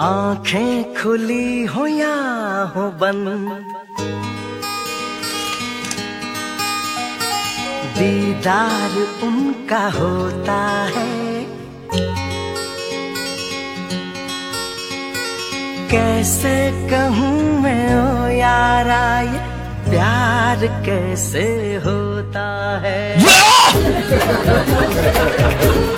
आँखें खुली हो या हो बंद? दीदार उनका होता है। कैसे कहूँ मैं, ओ यारा, ये प्यार कैसे होता है? 来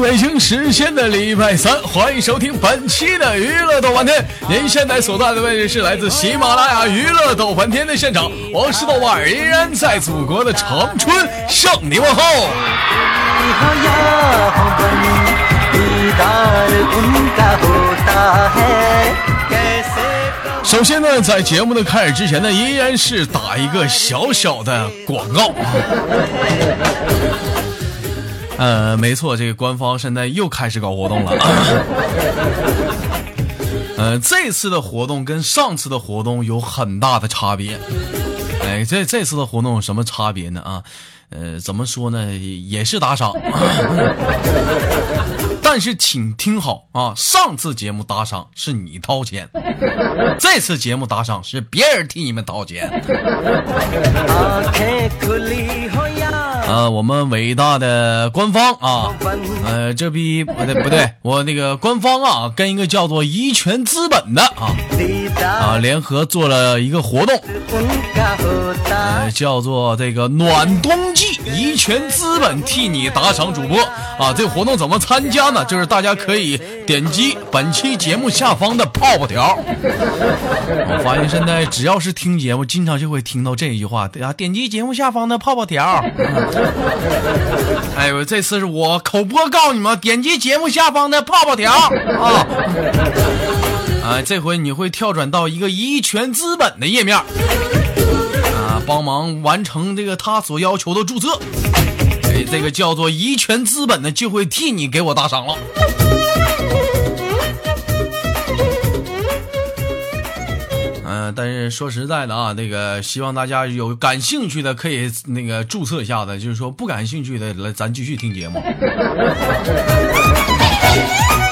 北京时间的礼拜三，欢迎收听本期的娱乐逗翻天。您现在所在的位置是来自喜马拉雅娱乐逗翻天的现场，我是豆瓣，依然在祖国的长春向你问候。首先呢，在节目的开始之前呢，依然是打一个小小的广告。呃，没错，这个官方现在又开始搞活动了。呃，这次的活动跟上次的活动有很大的差别。哎，这这次的活动有什么差别呢？啊，呃，怎么说呢？也是打赏，但是请听好啊，上次节目打赏是你掏钱，这次节目打赏是别人替你们掏钱。呃我们伟大的官方啊呃这逼不对不对 我那个官方啊跟一个叫做遗泉资本的啊啊联合做了一个活动叫做这个暖冬季遗泉资本替你打赏主播啊这活动怎么参加呢？就是大家可以点击本期节目下方的泡泡条。我发现现在只要是听节目经常就会听到这一句话啊点击节目下方的泡泡条。哎呦，这次是我口播告诉你们，点击节目下方的泡泡条啊。啊，这回你会跳转到一个怡泉资本的页面。啊，帮忙完成这个他所要求的注册。哎，这个叫做怡泉资本的就会替你给我打赏了。嗯、但是说实在的啊，那个希望大家有感兴趣的可以那个注册一下子，就是说不感兴趣的来咱继续听节目。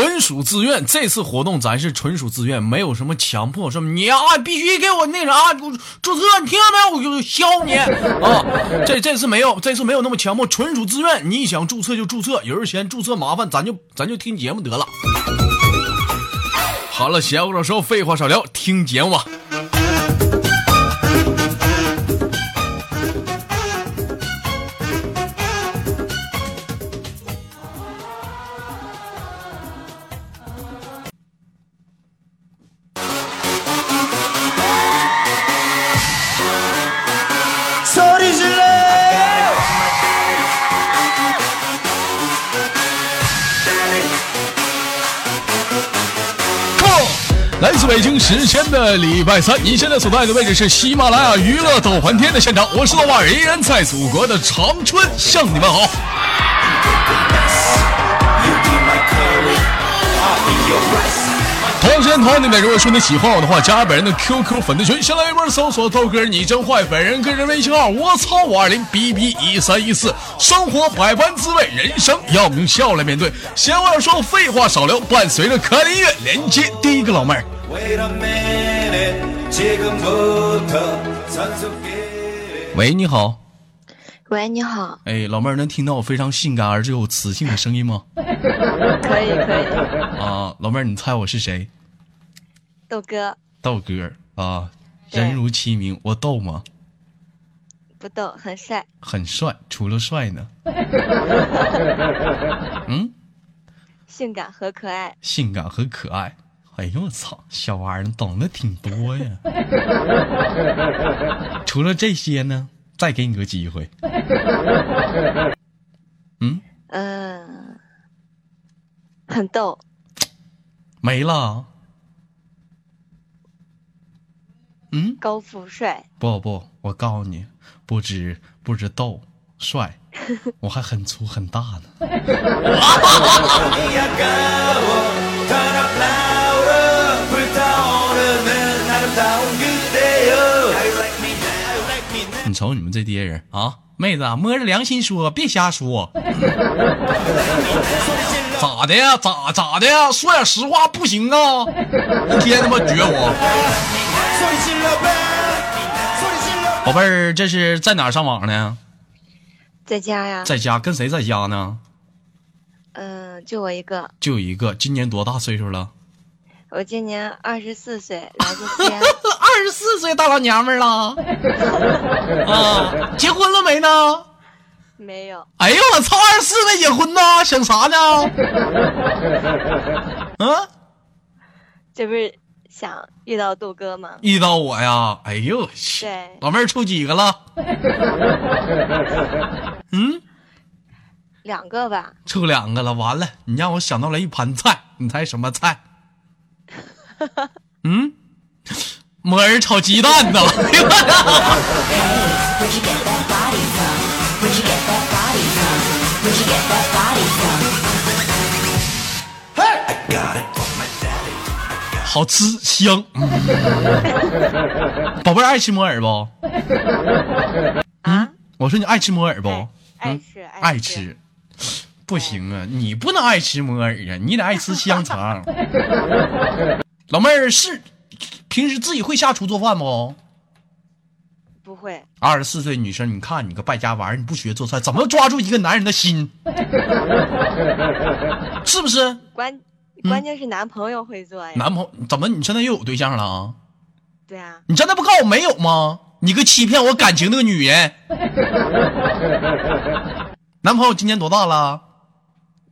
纯属自愿，这次活动咱是纯属自愿，没有什么强迫，什么你啊必须给我那啥注注册，你听到没有？我就削你 啊！这这次没有，这次没有那么强迫，纯属自愿。你想注册就注册，有人嫌注册麻烦，咱就咱就听节目得了。好了，闲话少说，废话少聊，听节目吧。北京时间的礼拜三，您现在所在的位置是喜马拉雅娱乐逗翻天的现场，我是豆瓣儿，依然在祖国的长春向你们好。同时间同样地点，如果说你喜欢我的话，加本人的 QQ 粉丝群，先来一波搜索豆哥你真坏，本人个人微信号我操五二零 B B 一三一四，生活百般滋味，人生要我们用笑来面对。闲话少说，废话少聊，伴随着可爱的音乐连接第一个老妹儿。喂你好。喂你好。哎老妹儿能听到我非常性感而又磁性的声音吗？可以可以。啊老妹儿你猜我是谁？豆哥。豆哥啊人如其名我逗吗？不逗很帅。很帅除了帅呢？嗯？性感和可爱。性感和可爱。哎呦我操，小玩意儿懂得挺多呀。除了这些呢，再给你个机会。嗯，嗯、很逗，没了。嗯，高富帅，不不，我告诉你，不止不止逗帅，我还很粗很大呢。你瞅你们这爹人啊，妹子，摸着良心说，别瞎说。咋的呀？咋咋的呀？说点实话不行啊？一天他妈撅我。宝贝儿，这是在哪上网呢？在家呀。在家跟谁在家呢？嗯、就我一个。就一个，今年多大岁数了？我今年二十四岁，来自西安。二十四岁大老娘们儿了。啊，结婚了没呢？没有，哎呦我操！二十四没结婚呢，想啥呢？嗯、这不是想遇到杜哥吗？遇到我呀？哎呦我去！对，老妹儿处几个了？嗯，两个吧。处两个了。完了，你让我想到了一盘菜，你猜什么菜？嗯，木耳炒鸡蛋呢？好吃香。宝贝爱吃木耳？不，嗯，我说你爱吃木耳？不爱吃？爱吃？不行啊，你不能爱吃木耳啊，你得爱吃香肠。老妹儿是平时自己会下厨做饭不？不会，二十四岁女生，你看你个败家玩意儿，你不学做菜，怎么抓住一个男人的心？是不是？关关键是男朋友会做呀。嗯男朋友怎么你现在又有对象了啊？对啊，你真的不告诉我没有吗？你个欺骗我感情的女人！男朋友今年多大了？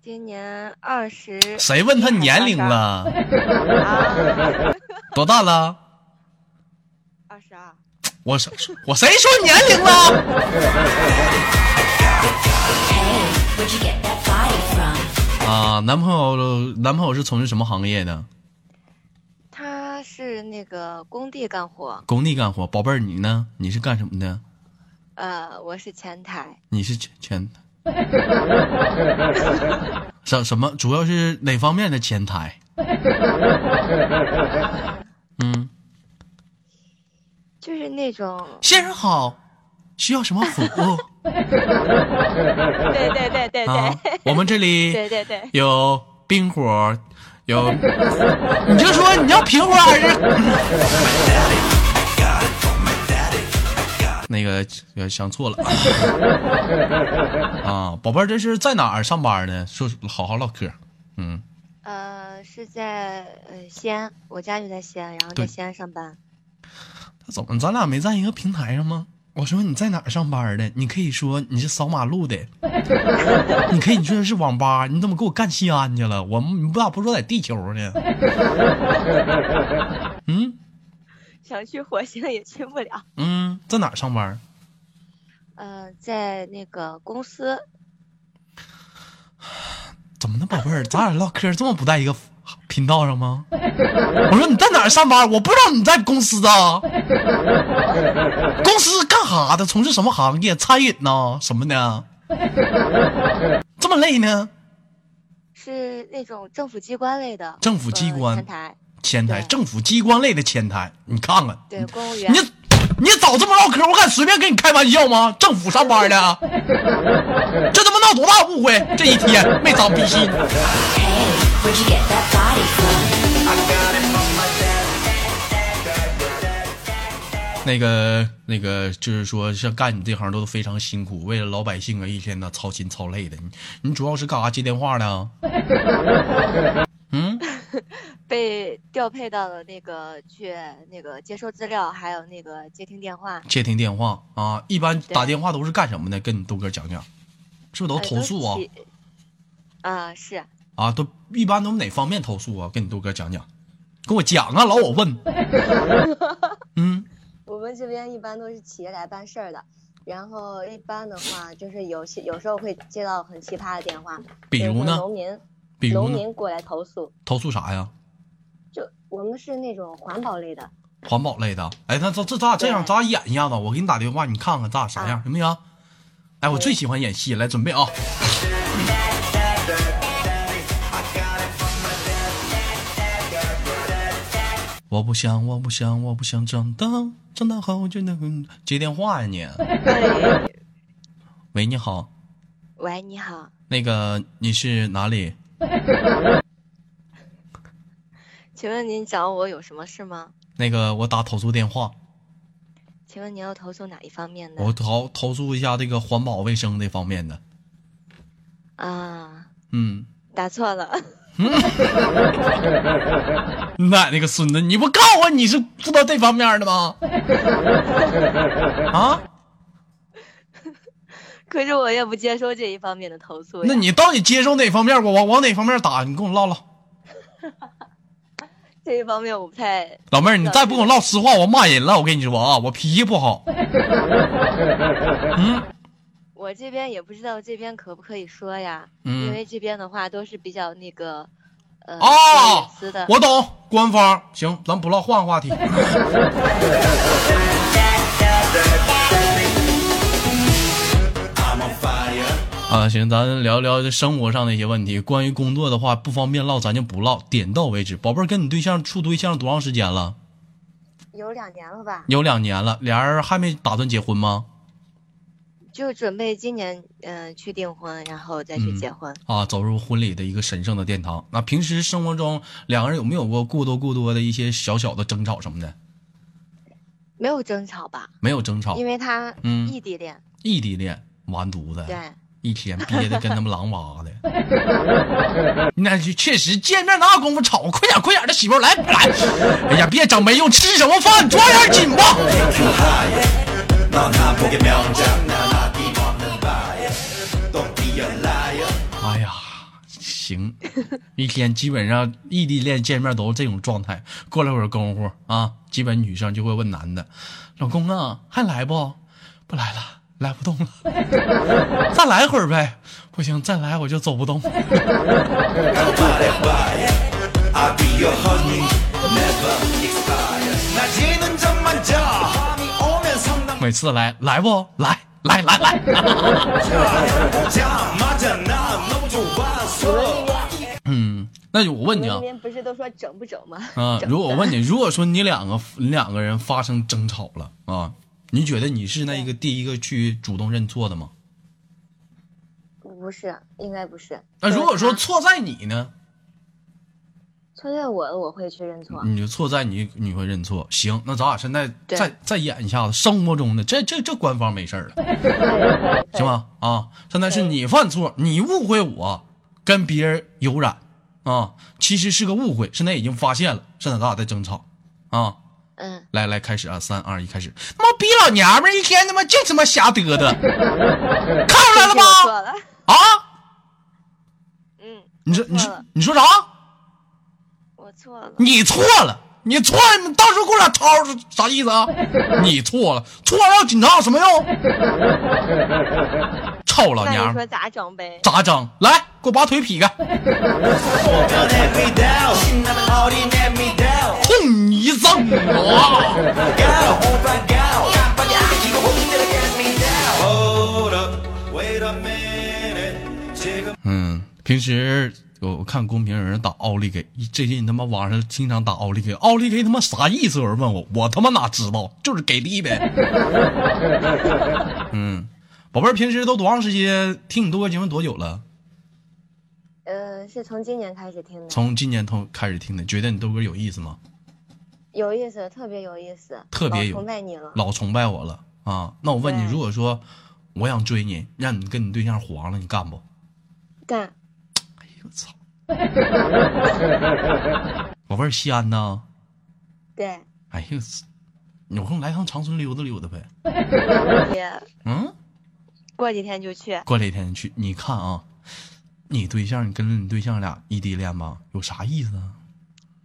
今年二十。谁问他年龄了？啊？多大了？二十二。我说我谁说年龄了?啊，男朋友男朋友是从事什么行业的？他是那个工地干活，工地干活。宝贝儿，你呢？你是干什么的？呃，我是前台，你是前前 什什么？主要是哪方面的前台？嗯，就是那种，先生好，需要什么服务 对对对对啊对，？我们这里对对对，有冰火，有，你就说你要平火还是？那个呃想错了 啊，宝贝儿，这是在哪儿上班呢？说好好唠嗑。嗯，呃，是在呃西安，我家就在西安，然后在西安上班。他怎么咱俩没在一个平台上吗？我说你在哪儿上班的？你可以说你是扫马路的，你可以说是网吧，你怎么给我干西安去了？我们你不咋不说在地球呢？嗯想去火星也去不了。嗯，在哪儿上班？呃，在那个公司，怎么呢，宝贝儿，咱俩唠嗑这么不在一个频道上吗？我说你在哪儿上班？我不知道你在公司啊。公司干啥的？从事什么行业？餐饮呢？什么的？这么累呢？是那种政府机关类的。政府机关前台，前台，政府机关类的前台，你看看，对，公务员你。你早这么唠嗑，我敢随便跟你开玩笑吗？政府上班的，这他妈闹多大误会？这一天没长鼻心。那个那个，就是说，像干你这行都非常辛苦，为了老百姓啊，一天呢操心操累的。你你主要是干啥接电话的？嗯，被调配到了那个去那个接收资料，还有那个接听电话。接听电话啊，一般打电话都是干什么的？跟你豆哥讲讲，是不是都呃投诉啊？起啊、是啊，都一般都哪方面投诉啊？跟你豆哥讲讲，跟我讲啊，老我问。嗯，我们这边一般都是企业来办事儿的，然后一般的话就是有些有时候会接到很奇葩的电话，比如呢？农民比如？农民过来投诉，投诉啥呀？就我们是那种环保类的，环保类的。哎，那这这咱俩这样，对咱俩演一下子，我给你打电话，你看看咱俩啥样，啊行不行？哎，我最喜欢演戏，来准备啊！我不想，我不想，我不想长大，长大后就能接电话呀你。哎，喂，你好，喂，你好，那个你是哪里？请问您找我有什么事吗？那个我打投诉电话，请问您要投诉哪一方面的？我投投诉一下这个环保卫生这方面的。啊，嗯，打错了，你奶奶个孙子，你不告诉我你是知道这方面的吗？啊？可是我也不接受这一方面的投诉呀。那你到底接受哪方面？我往往哪方面打？你跟我唠唠。这一方面我不太，老妹儿，你再不跟我唠实话，我骂人了。我跟你说啊，我脾气不好。嗯我这边也不知道这边可不可以说呀，嗯因为这边的话都是比较那个，呃，啊有隐私的。我懂，官方行，咱不唠，换个话题。啊，行，咱聊聊这生活上的一些问题。关于工作的话，不方便唠，咱就不唠，点到为止。宝贝儿，跟你对象处对象多长时间了？有两年了吧，有两年了，俩人还没打算结婚吗？就准备今年嗯、呃去订婚，然后再去结婚。啊，走入婚礼的一个神圣的殿堂。那平时生活中，两个人有没有过过多过多的一些小小的争吵什么的？没有争吵吧？没有争吵因，为他嗯异地恋，异地恋，完犊子，对，一天憋的跟他们狼娃的，那确实见面哪有功夫吵，快点快点的媳妇来来，哎呀别整没用，吃什么饭抓点紧吧。哎呀，行，一天基本上异地恋见面都是这种状态，过了会儿功夫啊，基本女生就会问男的，老公啊还来不？不来了。来不动了，再来会儿呗，不行再来我就走不动。每次来来不来来来来。嗯，那就我问你啊，不是都说整不整吗？啊，如果我问你，如果说你两个你两个人发生争吵了啊。你觉得你是那一个第一个去主动认错的吗？不是，应该不是。那如果说错在你呢？错在我，我会去认错。你就错在你你会认错。行，那咱俩现在再再演一下子生活中的，这这这官方没事儿了，行吗？啊，现在是你犯错，你误会我跟别人有染啊，其实是个误会，现在已经发现了，现在咱俩在争吵啊。嗯，来来，开始啊！三二一，开始！他妈逼老娘们儿一天他妈净他妈瞎嘚嘚，看出来了对不起我错吗？了。啊！嗯，你说你说你说啥？我错了。你错了，你错了，你到时候给我俩掏是啥意思啊？你错了，错了要警察有什么用？臭老娘们说咋整呗？咋整？来，给我把腿劈开，你送。嗯，平时我看公屏有人打奥利给，最近他妈网上经常打奥利给，奥利给他妈啥意思？有人问我，我他妈哪知道，就是给力呗。嗯，宝贝，平时都多长时间听你豆哥节目？多久了？呃，是从今年开始听的，从今年头开始听的。觉得你豆哥有意思吗？有意思，特别有意思，特别有老崇拜你了。老崇拜我了啊！那我问你，如果说我想追你，让你跟你对象黄了，你干不？干，哎呦我操！宝贝儿西安呢？对，哎呦，有空来趟长春溜达溜达呗。也嗯，过几天 就去。过几天去。你看啊，你对象，你跟着你对象俩异地恋吧，有啥意思啊？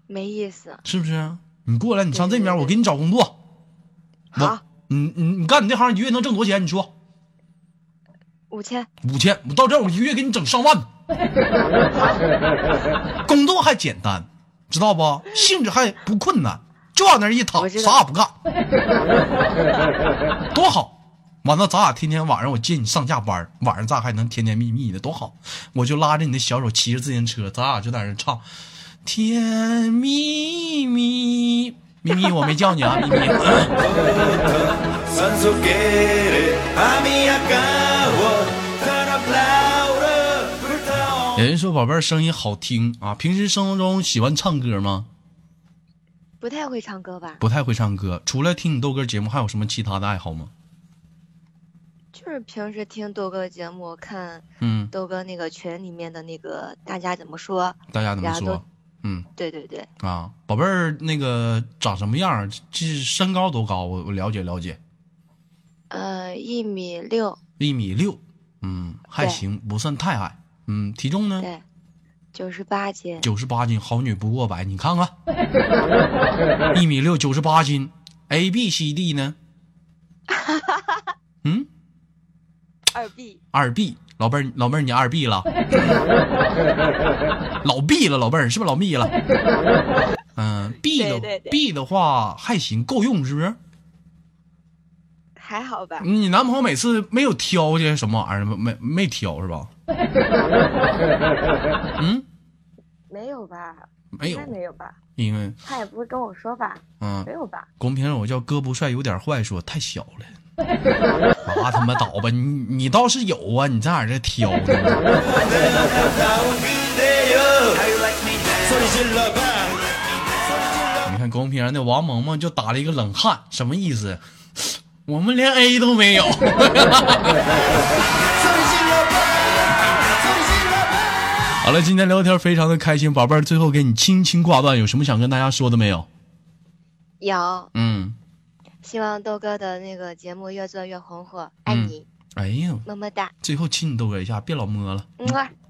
没意思。是不是？你过来，你上这边，我给你找工作。你你你干你这行一个月能挣多少钱？你说五千，五千，我到这儿我一个月给你整上万。工作还简单，知道不？性质还不困难，就往那一躺，啥也不干，多好。完了，咱俩天天晚上我接你上下班，晚上咱还能甜甜蜜蜜的，多好。我就拉着你的小手，骑着自行车，咱俩就在那唱《甜蜜蜜，咪咪，我没叫你啊，咪咪。有人说宝贝声音好听啊，平时生活中喜欢唱歌吗？不太会唱歌吧？不太会唱歌，除了听你豆哥节目，还有什么其他的爱好吗？就是平时听豆哥节目，看嗯豆哥那个群里面的那个大家怎么说，大家怎么说？嗯。对对对，啊，宝贝儿那个长什么样？这身高多高？我我了解了解，呃，一米六，一米六，嗯，还行，不算太矮。嗯，体重呢？对，九十八斤，九十八斤，好女不过百，你看看，一米六，九十八斤，A B C D 呢？嗯，二 B，二 B，老妹儿，老妹儿，你二 B 了，老 B 了，老妹儿是不是老 B 了？嗯，B 的对对对 B 的话还行，够用是不是？还好吧？你男朋友每次没有挑些什么玩意儿，没没挑是吧？嗯，没有吧？没有应该，没有吧？因为他也不会跟我说吧？嗯没，有吧？公屏上我叫哥不帅有点坏，说太小了。拉，他妈倒吧，你你倒是有啊。你在哪？这挑呢？你看公屏上那王萌萌就打了一个冷汗，什么意思？我们连 a 都没有。好了，今天聊天非常的开心，宝贝儿，最后给你轻轻挂断。有什么想跟大家说的？没有，有嗯。希望豆哥的那个节目越做越红火，爱嗯你，哎呀，么么哒，最后亲你豆哥一下，别老摸了。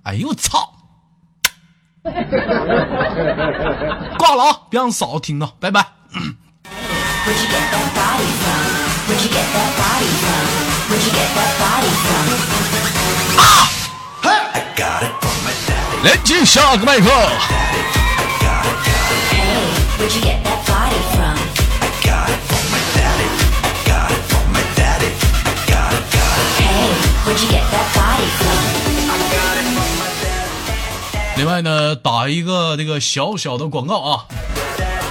哎呦我操！挂了啊，别让嫂子听到，拜拜。Where'd you get that body from? Where'd you get that body from? Where'd you get that body from? I got it from my daddy 连接下个麦克。Hey, 另外呢，打一个这个小小的广告啊。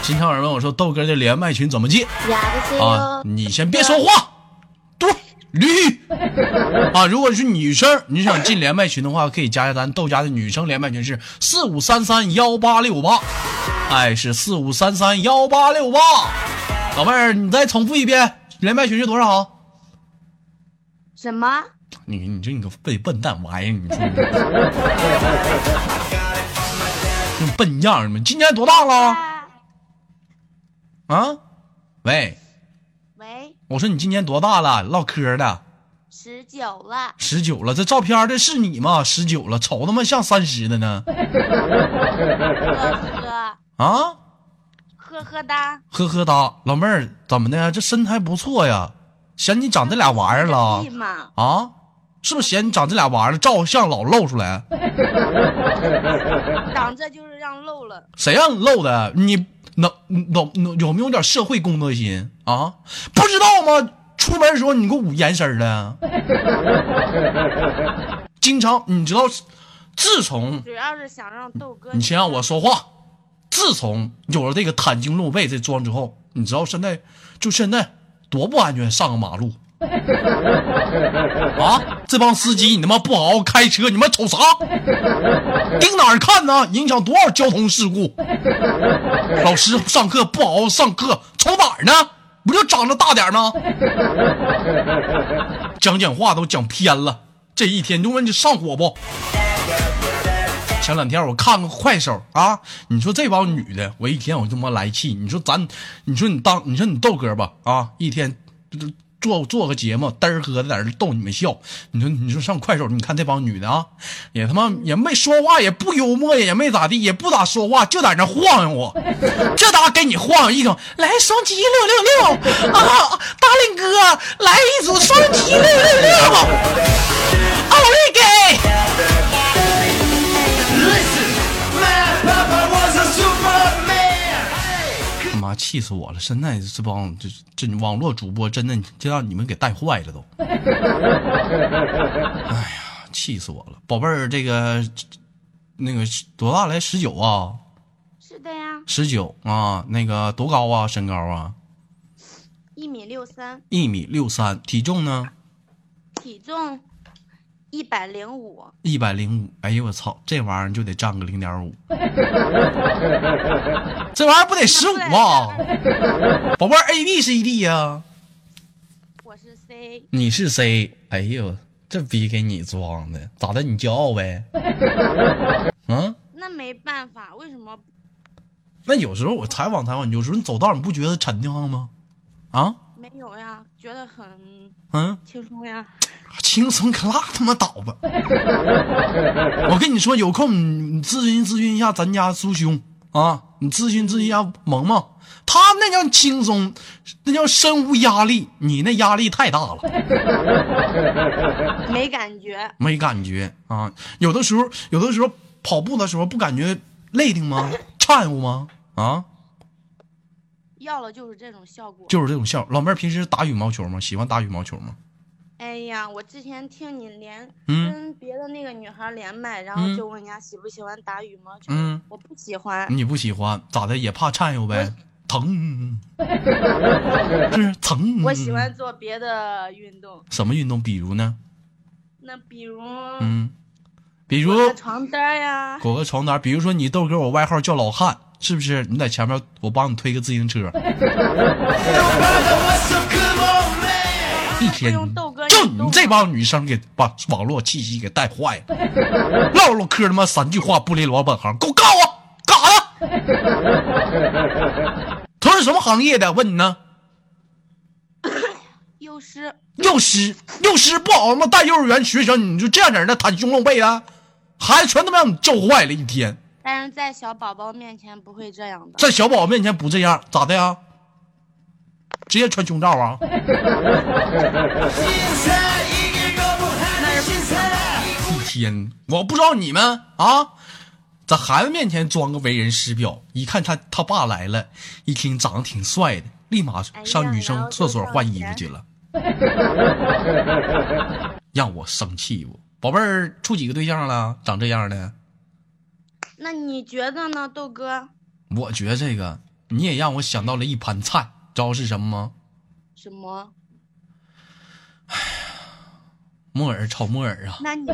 经常有人问我说豆哥的连麦群怎么进啊？你先别说话，嘟驴 啊！如果是女生，你想进连麦群的话，可以加下咱豆家的女生连麦群是四五三三幺八六八，哎，是四五三三幺八六八。老妹儿，你再重复一遍，连麦群是多少？什么？你你这你个笨笨蛋玩意儿，你说 你这笨样儿，你今年多大了？啊？喂，喂，我说你今年多大了？唠嗑的，十九了，十九了，这照片这是你吗？十九了，瞅他妈像三十的呢。呵 呵啊，呵呵哒，呵呵哒，老妹儿怎么的？这身材不错呀，嫌你长这俩玩意儿了，啊？是不是嫌你长这俩玩意儿，照相老露出来？长这就是让露了。谁让你露的？你能能能有没有点社会公德心啊？不知道吗？出门的时候你给我捂严丝儿的，经常你知道，自从主要是想让豆哥你先让我说话，自从有了这个袒胸露背这装之后，你知道现在就现在多不安全，上个马路。啊！这帮司机，你他妈不好好开车，你们瞅啥？盯哪儿看呢？影响多少交通事故？老师上课不好好上课，瞅哪儿呢？不就长得大点吗？讲讲话都讲偏了，这一天就问你上火不？前两天我看个快手啊，你说这帮女的，我一天我他妈来气。你说咱，你说你当，你说你豆哥吧啊，一天做做个节目，嘚儿呵的在这逗你们笑。你说你说上快手，你看这帮女的啊，也他妈也没说话，也不幽默，也没咋地，也不咋说话，就在那晃悠我。这搭给你晃悠一种，来双击六六六啊，大林哥来一组双击六六六，奥利给！他妈气死我了！现在这帮这这网络主播真的就让你们给带坏了都。哎呀，气死我了！宝贝儿，这个那个多大来？十九啊，是的呀，十九啊，那个多高啊？身高啊？一米六三，一米六三，体重呢？体重一百零五，一百零五，哎呦我操，这玩意儿就得占个零点五，这玩意儿不得十五啊？宝贝儿，A B C D 呀、我是 C，你是 C，哎呦，这逼给你装的，咋的？你骄傲呗？嗯，那没办法，为什么那有时候我采访采访，有时候你走道你不觉得沉的慌吗？啊，没有呀？觉得很嗯，轻松呀。轻松可拉他妈倒吧！我跟你说，有空你你咨询咨询一下咱家苏兄啊，你咨询咨询一下萌萌，他那叫轻松，那叫身无压力，你那压力太大了，没感觉，没感觉啊。有的时候，有的时候跑步的时候不感觉累挺吗？颤乎吗？啊，要了就是这种效果。就是这种效。老妹儿平时打羽毛球吗？喜欢打羽毛球吗？哎呀，我之前听你连嗯跟别的那个女孩连麦，然后嗯就问人家喜不喜欢打羽毛球，嗯我不喜欢。你不喜欢咋的？也怕颤悠呗？疼，是疼。我喜欢做别的运动，什么运动？比如呢？那比如嗯，比如床单呀，裹个床单，比如说你豆哥，我外号叫老汉，是不是？你在前面，我帮你推个自行车，一天就你你这帮女生给把网络气息给带坏了，唠唠嗑他妈三句话不离老本行，给我告我干啥呀？他是什么行业的？问你呢？幼师幼师，幼师不好他妈带幼儿园学生，你就这样式的袒胸露背的，孩子全他妈让你教坏了一天。但是在小宝宝面前不会这样的。在小宝宝面前不这样，咋的呀？直接穿胸罩啊？一天，我不知道你们啊，在孩子面前装个为人师表，一看他他爸来了，一听长得挺帅的，立马上女生厕所换衣服去了，让我生气不？宝贝儿处几个对象了？长这样的？那你觉得呢，豆哥？我觉得这个你也让我想到了一盘菜，知道是什么吗？什么？哎呀木耳炒木耳啊！那你.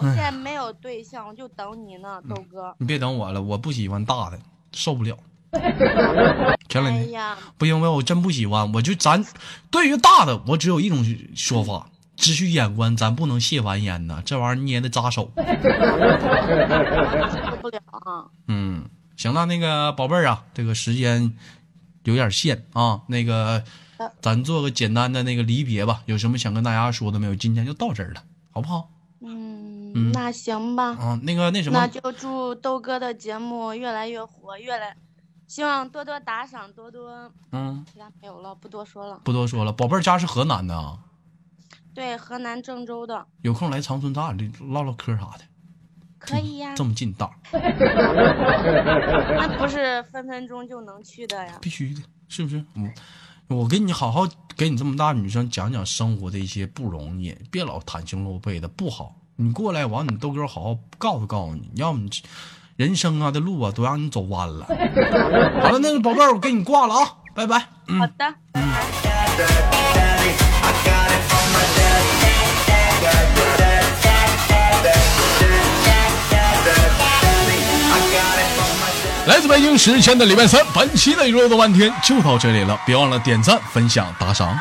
现在没有对象，我就等你呢，豆哥。你别等我了，我不喜欢大的，受不了。前两天哎呀，不因为我真不喜欢，我就咱对于大的，我只有一种说法：只许眼观，咱不能亵玩焉呐，这玩意儿你也得扎手。受不了啊！嗯，行了，那个宝贝儿啊，这个时间有点限啊，那个呃咱做个简单的那个离别吧。有什么想跟大家说的没有？今天就到这儿了，好不好？嗯，嗯那行吧。啊，那个那什么，那就祝豆哥的节目越来越火，越来，希望多多打赏，多多。嗯，其他没有了，不多说了。不多说了，宝贝儿家是河南的啊，对，河南郑州的，有空来长春，咱俩唠唠嗑啥的。可以呀这。么近道，那不是分分钟就能去的呀。必须的，是不是？我我给你好好给你这么大女生讲讲生活的一些不容易，别老袒胸露背的，不好。你过来完，你豆哥好好告诉告诉你，要么你人生啊的路啊都让你走弯了。好了，那个宝贝儿，我给你挂了啊，拜拜。嗯好的，拜拜。I 来自北京时间的礼拜三，本期的娱乐多半天就到这里了，别忘了点赞、分享、打赏。